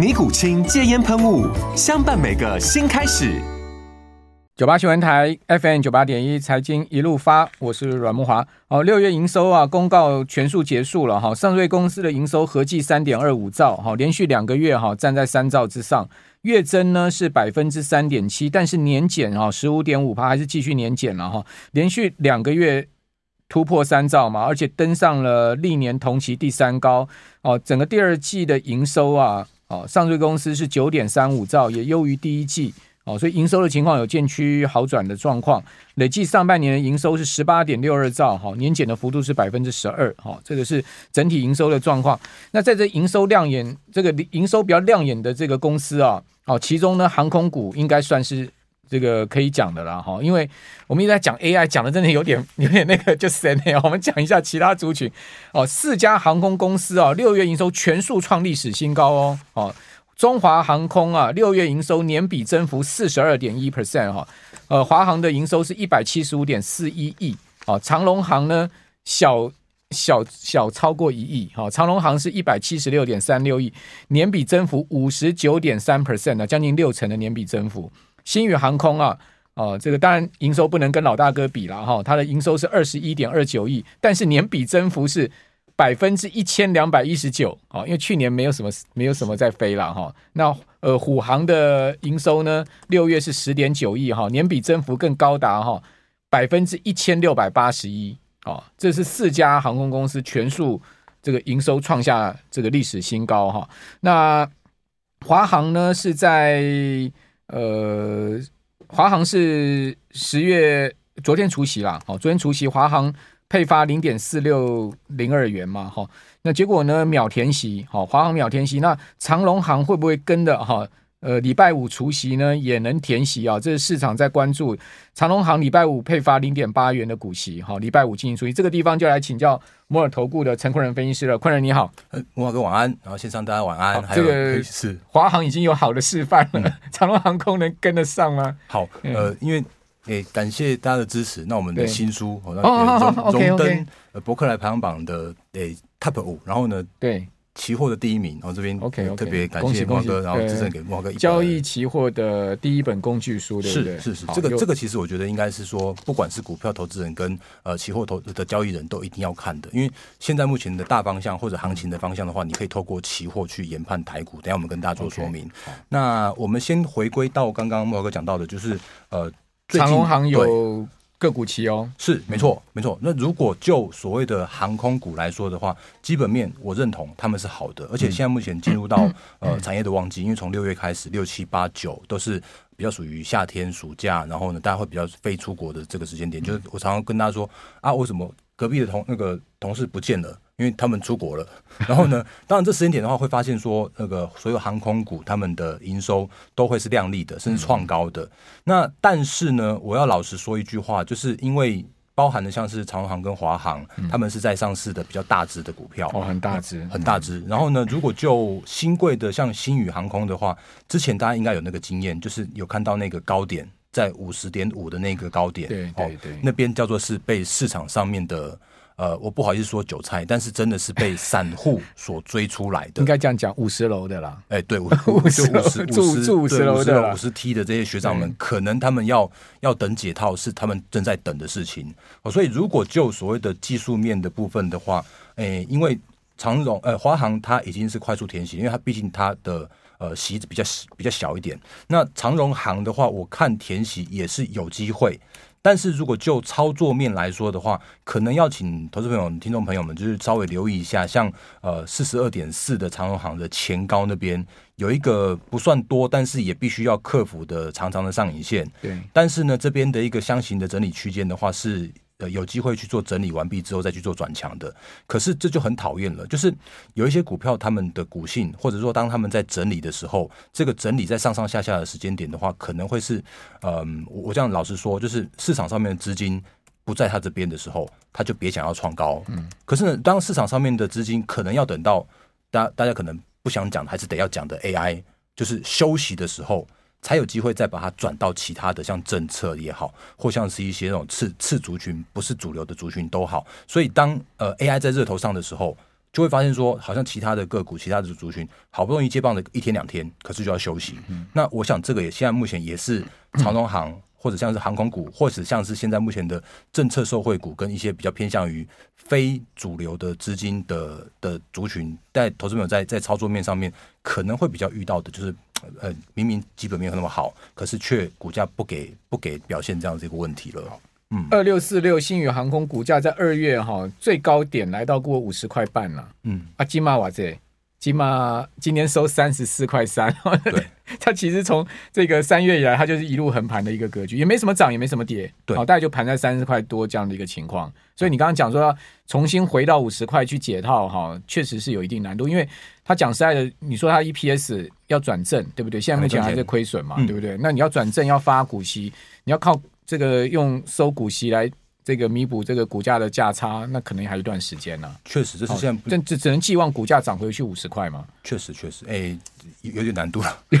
尼古清戒烟喷雾，相伴每个新开始。九八新闻台 FM 九八点一，财经一路发，我是阮慕华。哦，六月营收啊，公告全数结束了哈。上瑞公司的营收合计三点二五兆，哈，连续两个月哈站在三兆之上，月增呢是百分之三点七，但是年减啊十五点五趴，还是继续年减了哈。连续两个月突破三兆嘛，而且登上了历年同期第三高。哦，整个第二季的营收啊。哦，上市公司是九点三五兆，也优于第一季哦，所以营收的情况有渐趋好转的状况。累计上半年的营收是十八点六二兆，哈，年减的幅度是百分之十二，哈，这个是整体营收的状况。那在这营收亮眼，这个营收比较亮眼的这个公司啊，哦，其中呢，航空股应该算是。这个可以讲的啦，哈，因为我们一直在讲 AI，讲的真的有点 有点那个就神了。我们讲一下其他族群哦，四家航空公司啊，六月营收全数创历史新高哦，哦，中华航空啊，六月营收年比增幅四十二点一 percent 哈，呃，华航的营收是一百七十五点四一亿，哦，长荣航呢小小小超过一亿，哈，长荣航是一百七十六点三六亿，年比增幅五十九点三 percent 呢，将近六成的年比增幅。星宇航空啊，哦，这个当然营收不能跟老大哥比了哈，它的营收是二十一点二九亿，但是年比增幅是百分之一千两百一十九，哦，因为去年没有什么没有什么在飞了哈。那呃，虎航的营收呢，六月是十点九亿哈，年比增幅更高达哈百分之一千六百八十一，哦，这是四家航空公司全数这个营收创下这个历史新高哈。那华航呢是在。呃，华航是十月昨天除夕啦，好，昨天除夕，华航配发零点四六零二元嘛，哈，那结果呢秒填息，好，华航秒填息，那长荣行会不会跟的哈？呃，礼拜五除夕呢，也能填息啊，这是市场在关注。长隆航礼拜五配发零点八元的股息，好，礼拜五进行除息。这个地方就来请教摩尔投顾的陈坤仁分析师了。坤仁你好，摩尔哥晚安，然后线上大家晚安。这个是华航已经有好的示范了，嗯、长隆航空能跟得上吗？好，呃，因为诶、欸，感谢大家的支持，那我们的新书哦，荣登呃博客来排行榜的诶、欸、Top 五，然后呢，对。期货的第一名，然后这边 OK 特别感谢莫哥，然后赠送给莫哥交易期货的第一本工具书，对不对？是是是，这个这个其实我觉得应该是说，不管是股票投资人跟呃期货投的交易人都一定要看的，因为现在目前的大方向或者行情的方向的话，你可以透过期货去研判台股。等下我们跟大家做说明。Okay, 那我们先回归到刚刚莫哥讲到的，就是呃，长隆行有。个股期哦，是没错没错。那如果就所谓的航空股来说的话，基本面我认同他们是好的，而且现在目前进入到、嗯、呃产业的旺季，因为从六月开始，六七八九都是比较属于夏天暑假，然后呢，大家会比较飞出国的这个时间点。就是我常常跟大家说啊，为什么隔壁的同那个同事不见了？因为他们出国了，然后呢，当然这时间点的话，会发现说那个所有航空股他们的营收都会是亮丽的，甚至创高的。那但是呢，我要老实说一句话，就是因为包含的像是长荣航跟华航，他们是在上市的比较大只的股票，哦，很大只，很大只。然后呢，如果就新贵的像新宇航空的话，之前大家应该有那个经验，就是有看到那个高点在五十点五的那个高点，对对对，那边叫做是被市场上面的。呃，我不好意思说韭菜，但是真的是被散户所追出来的。应该这样讲，五十楼的啦。哎、欸，对，五 十楼住住五十楼的五十 T 的这些学长们，可能他们要要等解套，是他们正在等的事情。哦所以，如果就所谓的技术面的部分的话，哎、欸，因为长荣呃华航它已经是快速填息，因为它毕竟它的。呃息比较比较小一点。那长荣行的话，我看填息也是有机会。但是如果就操作面来说的话，可能要请投资朋友、听众朋友们，就是稍微留意一下，像呃四十二点四的长荣行的前高那边有一个不算多，但是也必须要克服的长长的上影线。对，但是呢，这边的一个箱型的整理区间的话是。呃，有机会去做整理完毕之后再去做转强的，可是这就很讨厌了。就是有一些股票，他们的股性，或者说当他们在整理的时候，这个整理在上上下下的时间点的话，可能会是，嗯，我这样老实说，就是市场上面的资金不在他这边的时候，他就别想要创高。嗯，可是呢，当市场上面的资金可能要等到大家大家可能不想讲，还是得要讲的 AI，就是休息的时候。才有机会再把它转到其他的，像政策也好，或像是一些那种次次族群，不是主流的族群都好。所以当呃 AI 在热头上的时候，就会发现说，好像其他的个股、其他的族群好不容易接棒的一天两天，可是就要休息。嗯、那我想这个也现在目前也是长荣航。嗯或者像是航空股，或者像是现在目前的政策受惠股，跟一些比较偏向于非主流的资金的的族群，在投资朋友在在操作面上面可能会比较遇到的，就是呃明明基本面有那么好，可是却股价不给不给表现这样子一个问题了。嗯，二六四六星宇航空股价在二月哈最高点来到过五十块半了。嗯，啊金马瓦这。起码今天收三十四块三，对，它其实从这个三月以来，它就是一路横盘的一个格局，也没什么涨，也没什么跌，对，好，大概就盘在三十块多这样的一个情况。所以你刚刚讲说要重新回到五十块去解套，哈，确实是有一定难度，因为他讲实在的，你说他 EPS 要转正，对不对？现在目前还在亏损嘛，对不对？那你要转正，要发股息，你要靠这个用收股息来。这个弥补这个股价的价差，那可能还有一段时间呢、啊。确实，这是现在，这只只能寄望股价涨回去五十块嘛。确实，确实，哎，有点难度了，有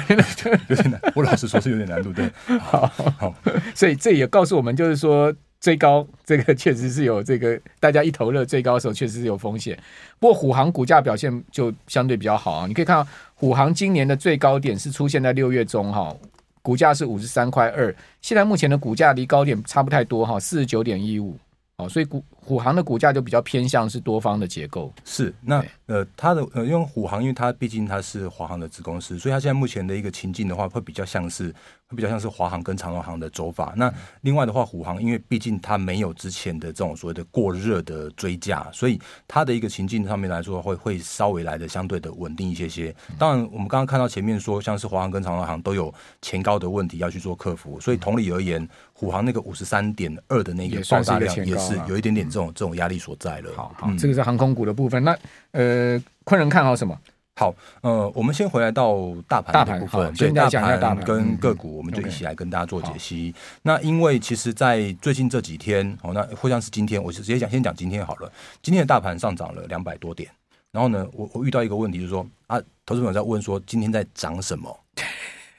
点难。我老实说，是有点难度。对，好，好，所以这也告诉我们，就是说最高这个确实是有这个大家一头热最高的时候，确实是有风险。不过虎航股价表现就相对比较好啊。你可以看到虎航今年的最高点是出现在六月中哈。股价是五十三块二，现在目前的股价离高点差不太多哈，四十九点一五，哦，所以股虎航的股价就比较偏向是多方的结构。是，那呃，它的呃，因为虎航，因为它毕竟它是华航的子公司，所以它现在目前的一个情境的话，会比较像是会。比较像是华航跟长荣航的走法。那另外的话，虎航因为毕竟它没有之前的这种所谓的过热的追价，所以它的一个情境上面来说，会会稍微来的相对的稳定一些些。当然，我们刚刚看到前面说，像是华航跟长荣航都有前高的问题要去做克服，所以同理而言，虎航那个五十三点二的那个爆炸量也是有一点点这种这种压力所在了。好，好，这个是航空股的部分。那呃，昆人看好什么？好，呃，我们先回来到大盘的部分，所以大盘跟个股，我们就一起来跟大家做解析。嗯 okay. 那因为其实，在最近这几天，哦，那或像是今天，我就直接讲，先讲今天好了。今天的大盘上涨了两百多点，然后呢，我我遇到一个问题，就是说啊，投资朋友在问说，今天在涨什么？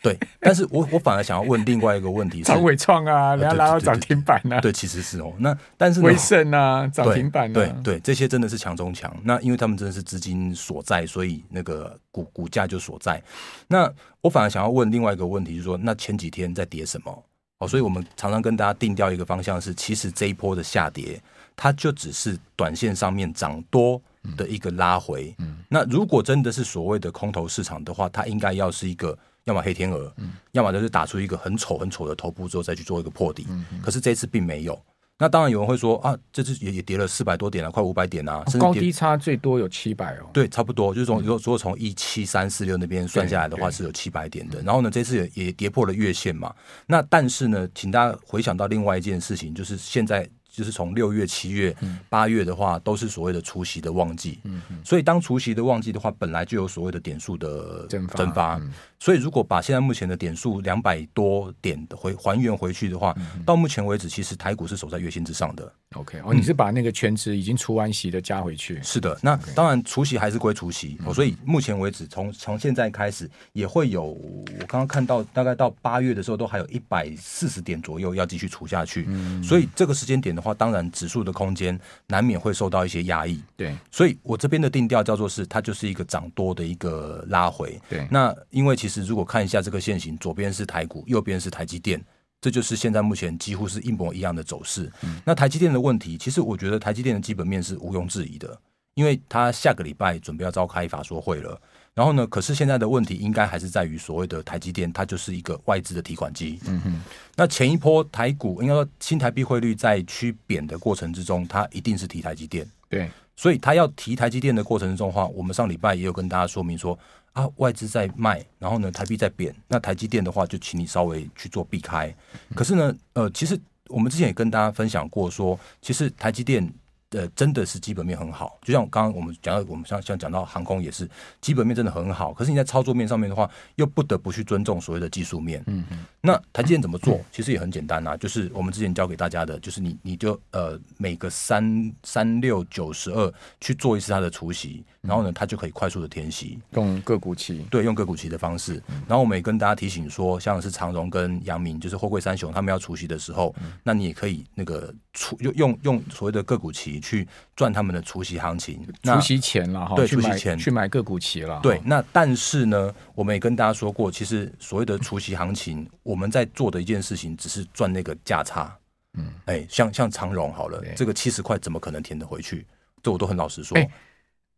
对，但是我我反而想要问另外一个问题是，长纬创啊，人家拉到涨停板呢？对，其实是哦。那但是威盛啊，涨停板呢？对对，这些真的是强中强。那因为他们真的是资金所在，所以那个股股价就所在。那我反而想要问另外一个问题，就是说，那前几天在跌什么？哦，所以我们常常跟大家定调一个方向是，其实这一波的下跌，它就只是短线上面涨多的一个拉回。嗯，那如果真的是所谓的空头市场的话，它应该要是一个。要么黑天鹅，嗯、要么就是打出一个很丑很丑的头部之后再去做一个破底。可是这次并没有。那当然有人会说啊，这次也也跌了四百多点了，快五百点啊，甚至高低差最多有七百哦。对，差不多就是从如果如果从一七三四六那边算下来的话，是有七百点的。然后呢，这次也也跌破了月线嘛。那但是呢，请大家回想到另外一件事情，就是现在。就是从六月、七月、八月的话，都是所谓的除夕的旺季。嗯嗯。所以当除夕的旺季的话，本来就有所谓的点数的蒸发。蒸发。所以如果把现在目前的点数两百多点的回还原回去的话，到目前为止，其实台股是守在月线之上的。OK，哦，你是把那个全值已经除完息的加回去？是的。那当然除夕还是归除夕。所以目前为止，从从现在开始也会有，我刚刚看到大概到八月的时候，都还有一百四十点左右要继续除下去。所以这个时间点的。话当然，指数的空间难免会受到一些压抑。对，所以我这边的定调叫做是，它就是一个涨多的一个拉回。对，那因为其实如果看一下这个线型，左边是台股，右边是台积电，这就是现在目前几乎是一模一样的走势。嗯，那台积电的问题，其实我觉得台积电的基本面是毋庸置疑的，因为他下个礼拜准备要召开法说会了。然后呢，可是现在的问题应该还是在于所谓的台积电，它就是一个外资的提款机。嗯哼。那前一波台股应该说新台币汇率在趋贬的过程之中，它一定是提台积电。对。所以它要提台积电的过程之中的话，我们上礼拜也有跟大家说明说啊，外资在卖，然后呢，台币在贬，那台积电的话就请你稍微去做避开。可是呢，呃，其实我们之前也跟大家分享过说，其实台积电。呃，真的是基本面很好，就像刚刚我们讲到，我们像像讲到航空也是基本面真的很好。可是你在操作面上面的话，又不得不去尊重所谓的技术面。嗯嗯。那台积电怎么做？其实也很简单啊，就是我们之前教给大家的，就是你你就呃每个三三六九十二去做一次它的除息，然后呢，它就可以快速的填息，用个股期。对，用个股期的方式。然后我们也跟大家提醒说，像是长荣跟阳明，就是货柜三雄，他们要除息的时候，那你也可以那个除用用用所谓的个股期。去赚他们的除夕行情，除夕钱了哈，对，除夕钱去买个股期了。对，那但是呢，我们也跟大家说过，其实所谓的除夕行情，我们在做的一件事情，只是赚那个价差。嗯，哎，像像长荣好了，这个七十块怎么可能填得回去？这我都很老实说，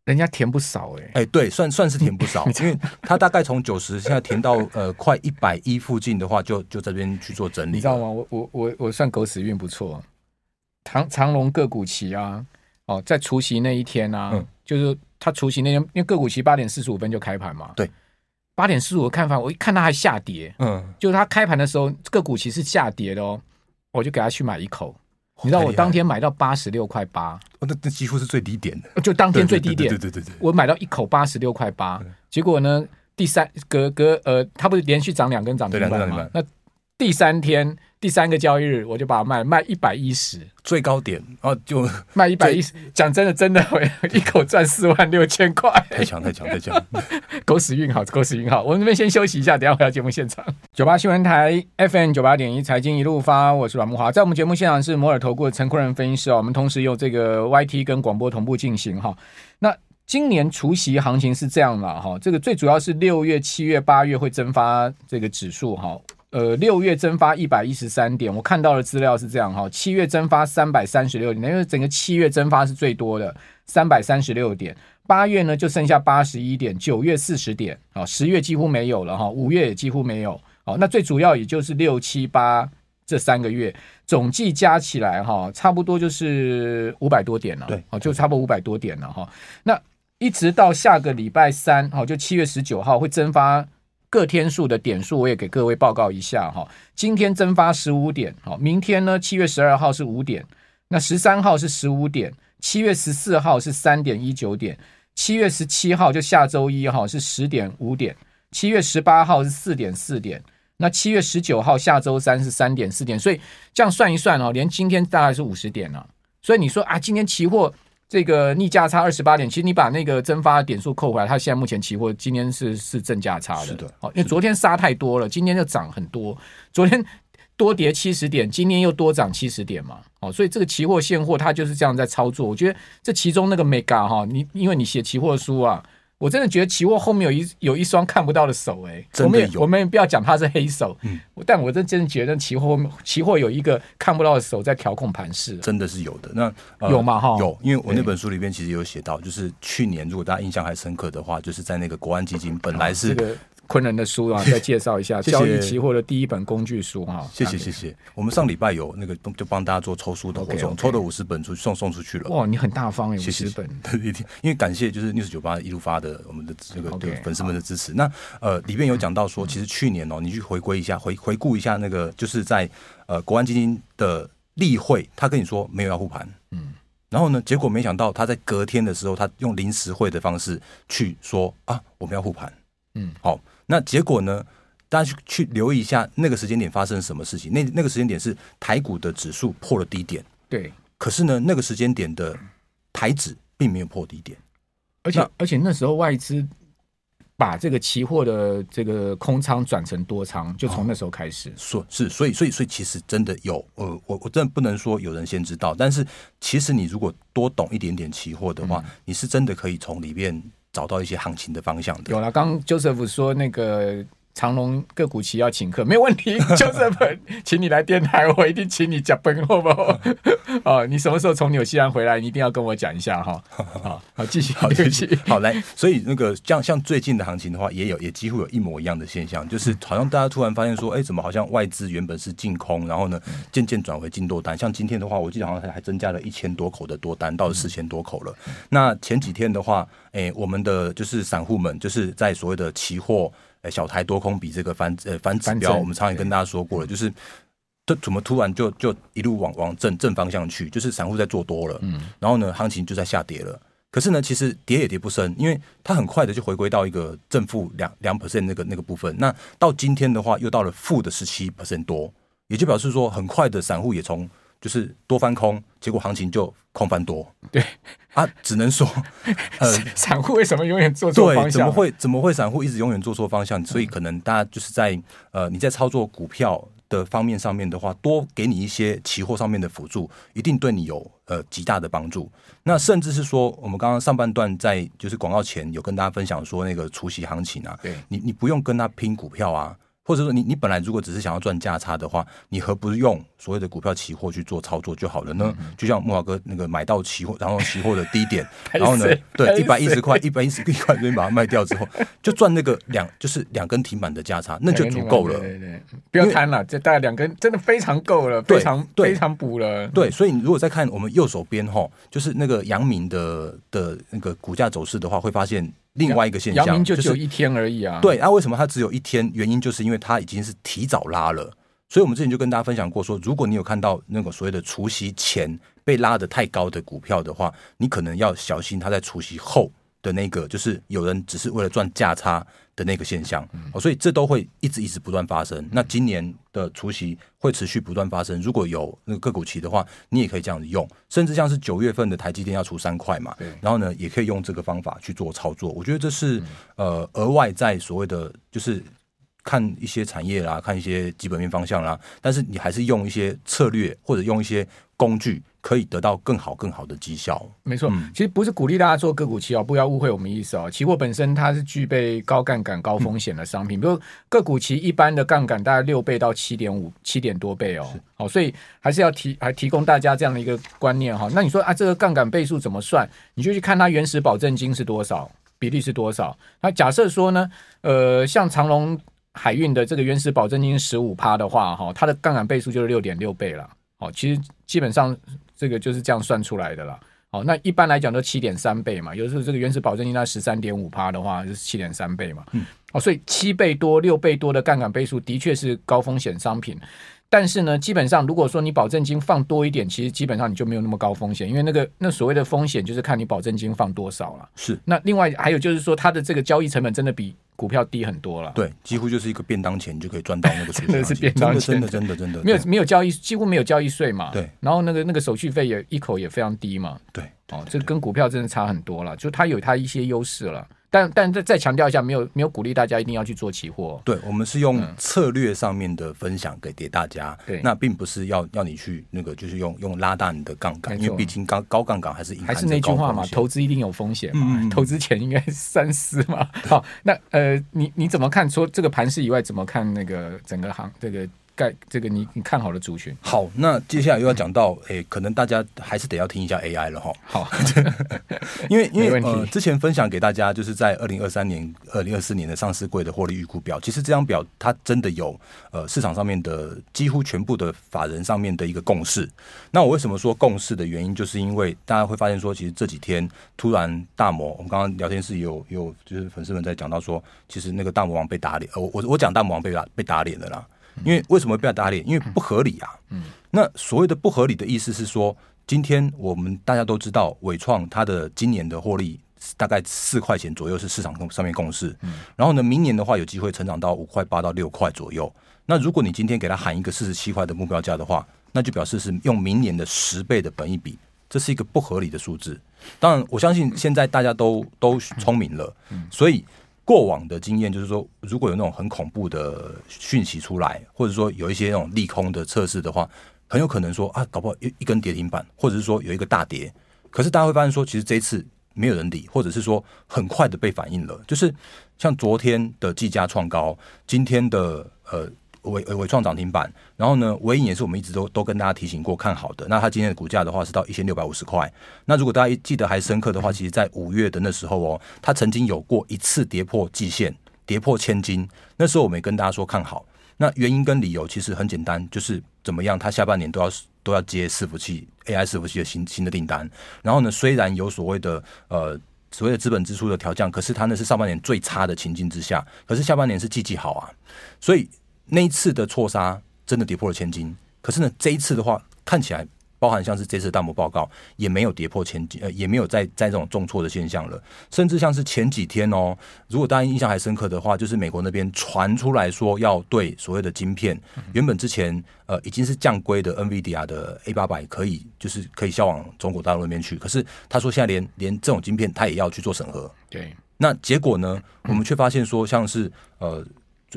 人家填不少哎，哎，对，算算是填不少，因为他大概从九十现在填到呃快一百一附近的话，就就这边去做整理，你知道吗？我我我我算狗屎运不错。长长龙个股期啊，哦，在除夕那一天啊，嗯、就是他除夕那天，因为个股期八点四十五分就开盘嘛，对，八点四十五看盘，我一看它还下跌，嗯，就是它开盘的时候个股期是下跌的哦，我就给他去买一口，你知道我当天买到八十六块八，那那几乎是最低点的，就当天最低点，对对对对，我买到一口八十六块八，结果呢，第三隔隔呃，它不是连续涨两根涨停板吗？那第三天。第三个交易日，我就把它卖卖一百一十最高点，然后就卖一百一十。讲真的，真的会 一口赚四万六千块，太强太强太强！狗屎运好，狗屎运好。我们这边先休息一下，等下回到节目现场。九八新闻台 FM 九八点一财经一路发，我是阮木华，在我们节目现场是摩尔投顾的陈坤仁分析师啊。我们同时用这个 YT 跟广播同步进行哈。那今年除夕行情是这样了哈，这个最主要是六月、七月、八月会增发这个指数哈。呃，六月蒸发一百一十三点，我看到的资料是这样哈。七月蒸发三百三十六点，因为整个七月蒸发是最多的，三百三十六点。八月呢就剩下八十一点，九月四十点，啊，十月几乎没有了哈，五月也几乎没有。哦，那最主要也就是六七八这三个月总计加起来哈，差不多就是五百多点了。对，哦就差不多五百多点了哈。那一直到下个礼拜三，哦，就七月十九号会蒸发。各天数的点数我也给各位报告一下哈，今天增发十五点，好，明天呢七月十二号是五点，那十三号是十五点，七月十四号是三点一九点，七月十七号就下周一哈是十点五点，七月十八号是四点四点，那七月十九号下周三是三点四点，所以这样算一算哦，连今天大概是五十点了，所以你说啊，今天期货。这个逆价差二十八点，其实你把那个增发点数扣回来，它现在目前期货今天是是正价差的。是的，好，因为昨天杀太多了，今天就涨很多。昨天多跌七十点，今天又多涨七十点嘛。哦，所以这个期货现货它就是这样在操作。我觉得这其中那个 mega 哈，你因为你写期货书啊。我真的觉得期货后面有一有一双看不到的手哎、欸，我们也我们也不要讲它是黑手，嗯，但我真真的觉得期货期货有一个看不到的手在调控盘势，真的是有的。那、呃、有吗？哈，有，因为我那本书里边其实有写到，就是去年如果大家印象还深刻的话，就是在那个国安基金本来是。昆人的书啊，再介绍一下交易期货的第一本工具书哈。谢谢谢谢。我们上礼拜有那个就帮大家做抽书的活动，抽了五十本出去送送出去了。哇，你很大方耶，五十本。因为感谢就是 News 九八一路发的我们的这个粉丝们的支持。那呃里面有讲到说，其实去年哦，你去回归一下，回回顾一下那个就是在呃国安基金的例会，他跟你说没有要护盘，嗯，然后呢，结果没想到他在隔天的时候，他用临时会的方式去说啊，我们要护盘，嗯，好。那结果呢？大家去去留意一下那个时间点发生什么事情？那那个时间点是台股的指数破了低点，对。可是呢，那个时间点的台指并没有破低点，而且而且那时候外资把这个期货的这个空仓转成多仓，就从那时候开始。所、哦、是，所以所以所以其实真的有，呃，我我真的不能说有人先知道，但是其实你如果多懂一点点期货的话，嗯、你是真的可以从里面。找到一些行情的方向的。有了，刚 Joseph 说那个长隆个股期要请客，没有问题，就是本，请你来电台，我一定请你讲本，好不好？哦，你什么时候从纽西兰回来，你一定要跟我讲一下哈。好，好，继续，好，继续，好来。所以那个像像最近的行情的话，也有也几乎有一模一样的现象，就是好像大家突然发现说，哎，怎么好像外资原本是净空，然后呢，渐渐转回净多单。像今天的话，我记得好像还还增加了一千多口的多单，到了四千多口了。那前几天的话，哎，我们的就是散户们，就是在所谓的期货，哎，小台多空比这个反呃反指标，我们常也跟大家说过了，就是。这怎么突然就就一路往往正正方向去？就是散户在做多了，嗯，然后呢，行情就在下跌了。可是呢，其实跌也跌不深，因为它很快的就回归到一个正负两两 percent 那个那个部分。那到今天的话，又到了负的十七 percent 多，也就表示说，很快的散户也从就是多翻空，结果行情就空翻多。对啊，只能说，呃，散户为什么永远做错方向？对，怎么会怎么会散户一直永远做错方向？所以可能大家就是在呃你在操作股票。的方面上面的话，多给你一些期货上面的辅助，一定对你有呃极大的帮助。那甚至是说，我们刚刚上半段在就是广告前有跟大家分享说，那个除夕行情啊，对你你不用跟他拼股票啊。或者说你你本来如果只是想要赚价差的话，你何不用所谓的股票期货去做操作就好了呢？嗯、就像木华哥那个买到期货，然后期货的低点，然后呢，对一百一十块、一百一十一块这边把它卖掉之后，就赚那个两就是两根停板的价差，那就足够了。对对，对，不要贪了，这大概两根真的非常够了，非常非常补了。对，所以你如果再看我们右手边哈，就是那个阳明的的那个股价走势的话，会发现。另外一个现象，阳明就只有一天而已啊。对，那、啊、为什么它只有一天？原因就是因为它已经是提早拉了。所以我们之前就跟大家分享过说，说如果你有看到那个所谓的除夕前被拉得太高的股票的话，你可能要小心它在除夕后的那个，就是有人只是为了赚价差。的那个现象，哦，所以这都会一直一直不断发生。那今年的除夕会持续不断发生。如果有那个个股期的话，你也可以这样子用，甚至像是九月份的台积电要出三块嘛，然后呢，也可以用这个方法去做操作。我觉得这是呃额外在所谓的就是看一些产业啦，看一些基本面方向啦，但是你还是用一些策略或者用一些工具。可以得到更好更好的绩效。没错，其实不是鼓励大家做个股期哦，不要误会我们意思哦。期货本身它是具备高杠杆、高风险的商品，比如个股期一般的杠杆大概六倍到七点五、七点多倍哦。好，所以还是要提还提供大家这样的一个观念哈。那你说啊，这个杠杆倍数怎么算？你就去看它原始保证金是多少，比例是多少。那假设说呢，呃，像长荣海运的这个原始保证金十五趴的话，哈，它的杠杆倍数就是六点六倍了。哦，其实基本上。这个就是这样算出来的啦。哦，那一般来讲都七点三倍嘛。有时候这个原始保证金它十三点五趴的话，就是七点三倍嘛。嗯，哦，所以七倍多、六倍多的杠杆倍数的确是高风险商品。但是呢，基本上如果说你保证金放多一点，其实基本上你就没有那么高风险，因为那个那所谓的风险就是看你保证金放多少了。是。那另外还有就是说，它的这个交易成本真的比股票低很多了。对，几乎就是一个便当钱就可以赚到那个。真的是便当钱，真的真的真的，真的没有没有交易，几乎没有交易税嘛。对。然后那个那个手续费也一口也非常低嘛。对。哦，这跟股票真的差很多了，就它有它一些优势了。但但再再强调一下，没有没有鼓励大家一定要去做期货。对，我们是用策略上面的分享给给大家。对、嗯，那并不是要要你去那个，就是用用拉大你的杠杆，因为毕竟高高杠杆还是还是那句话嘛，投资一定有风险嘛，嗯、投资前应该三思嘛。好，那呃，你你怎么看？除这个盘势以外，怎么看那个整个行这个？盖这个你你看好的族群。好，那接下来又要讲到，诶、欸，可能大家还是得要听一下 AI 了哈。好，因为因为呃，之前分享给大家，就是在二零二三年、二零二四年的上市柜的获利预估表，其实这张表它真的有呃市场上面的几乎全部的法人上面的一个共识。那我为什么说共识的原因，就是因为大家会发现说，其实这几天突然大魔，我们刚刚聊天室也有有就是粉丝们在讲到说，其实那个大魔王被打脸，呃，我我讲大魔王被打被打脸了啦。因为为什么不要打脸？因为不合理啊。嗯，那所谓的不合理的意思是说，今天我们大家都知道，伟创它的今年的获利大概四块钱左右是市场上面共识。嗯，然后呢，明年的话有机会成长到五块八到六块左右。那如果你今天给他喊一个四十七块的目标价的话，那就表示是用明年的十倍的本益比，这是一个不合理的数字。当然，我相信现在大家都都聪明了，所以。过往的经验就是说，如果有那种很恐怖的讯息出来，或者说有一些那种利空的测试的话，很有可能说啊，搞不好一一根跌停板，或者是说有一个大跌。可是大家会发现说，其实这一次没有人理，或者是说很快的被反应了。就是像昨天的技嘉创高，今天的呃伟伟创涨停板，然后呢，纬颖也是我们一直都都跟大家提醒过看好的。那它今天的股价的话是到一千六百五十块。那如果大家记得还深刻的话，其实在五月的那时候哦，它曾经有过一次跌破季线，跌破千金。那时候我们也跟大家说看好。那原因跟理由其实很简单，就是怎么样，它下半年都要都要接伺服器 AI 伺服器的新新的订单。然后呢，虽然有所谓的呃所谓的资本支出的调降，可是它那是上半年最差的情境之下，可是下半年是季季好啊。所以那一次的错杀真的跌破了千金，可是呢，这一次的话看起来。包含像是这次大摩报告也没有跌破千金呃，也没有在在这种重挫的现象了，甚至像是前几天哦，如果大家印象还深刻的话，就是美国那边传出来说要对所谓的晶片，原本之前呃已经是降规的 NVIDIA 的 A 八百可以就是可以销往中国大陆那边去，可是他说现在连连这种晶片他也要去做审核，对，那结果呢，我们却发现说像是呃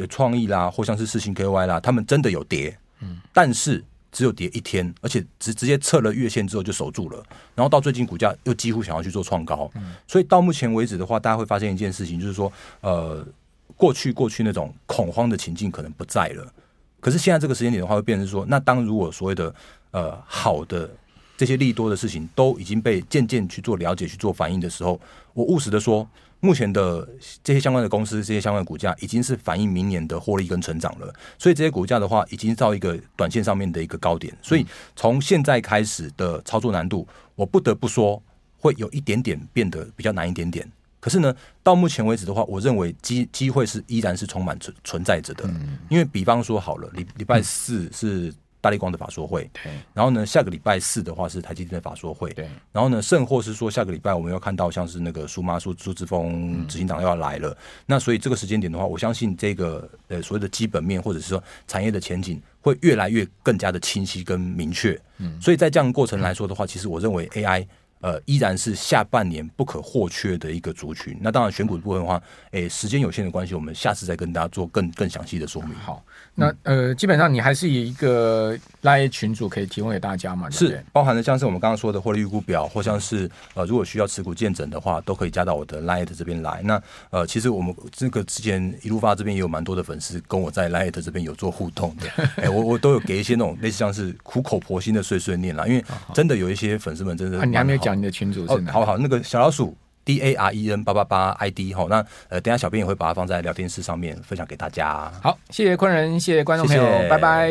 创意啦，或像是四星 KY 啦，他们真的有跌，嗯，但是。只有跌一天，而且直直接测了月线之后就守住了，然后到最近股价又几乎想要去做创高，嗯。所以到目前为止的话，大家会发现一件事情，就是说，呃，过去过去那种恐慌的情境可能不在了，可是现在这个时间点的话，会变成说，那当如果所谓的呃好的这些利多的事情都已经被渐渐去做了解、去做反应的时候，我务实的说。目前的这些相关的公司，这些相关的股价已经是反映明年的获利跟成长了，所以这些股价的话，已经到一个短线上面的一个高点。所以从现在开始的操作难度，我不得不说会有一点点变得比较难一点点。可是呢，到目前为止的话，我认为机机会是依然是充满存存在着的。因为比方说好了，礼礼拜四是。大力光的法说会，对，然后呢，下个礼拜四的话是台积电的法说会，对，然后呢，甚或是说下个礼拜我们要看到像是那个苏妈苏苏志峰执行长要来了，嗯、那所以这个时间点的话，我相信这个呃所谓的基本面或者是说产业的前景会越来越更加的清晰跟明确，嗯，所以在这样的过程来说的话，其实我认为 AI。呃，依然是下半年不可或缺的一个族群。那当然，选股的部分的话，诶，时间有限的关系，我们下次再跟大家做更更详细的说明。好，那呃，基本上你还是以一个 LINE 群组可以提供给大家嘛？是，包含了像是我们刚刚说的获利预估表，或像是呃，如果需要持股见证的话，都可以加到我的 LINE 这边来。那呃，其实我们这个之前一路发这边也有蛮多的粉丝跟我在 LINE 这边有做互动的，哎，我我都有给一些那种类似像是苦口婆心的碎碎念啦，因为真的有一些粉丝们真的、啊，你还没有讲你的群主是哪？好好，那个小老鼠 D A R E N 八八八 I D 哈，那呃，等下小编也会把它放在聊天室上面分享给大家。好，谢谢昆仁，谢谢观众朋友，谢谢拜拜。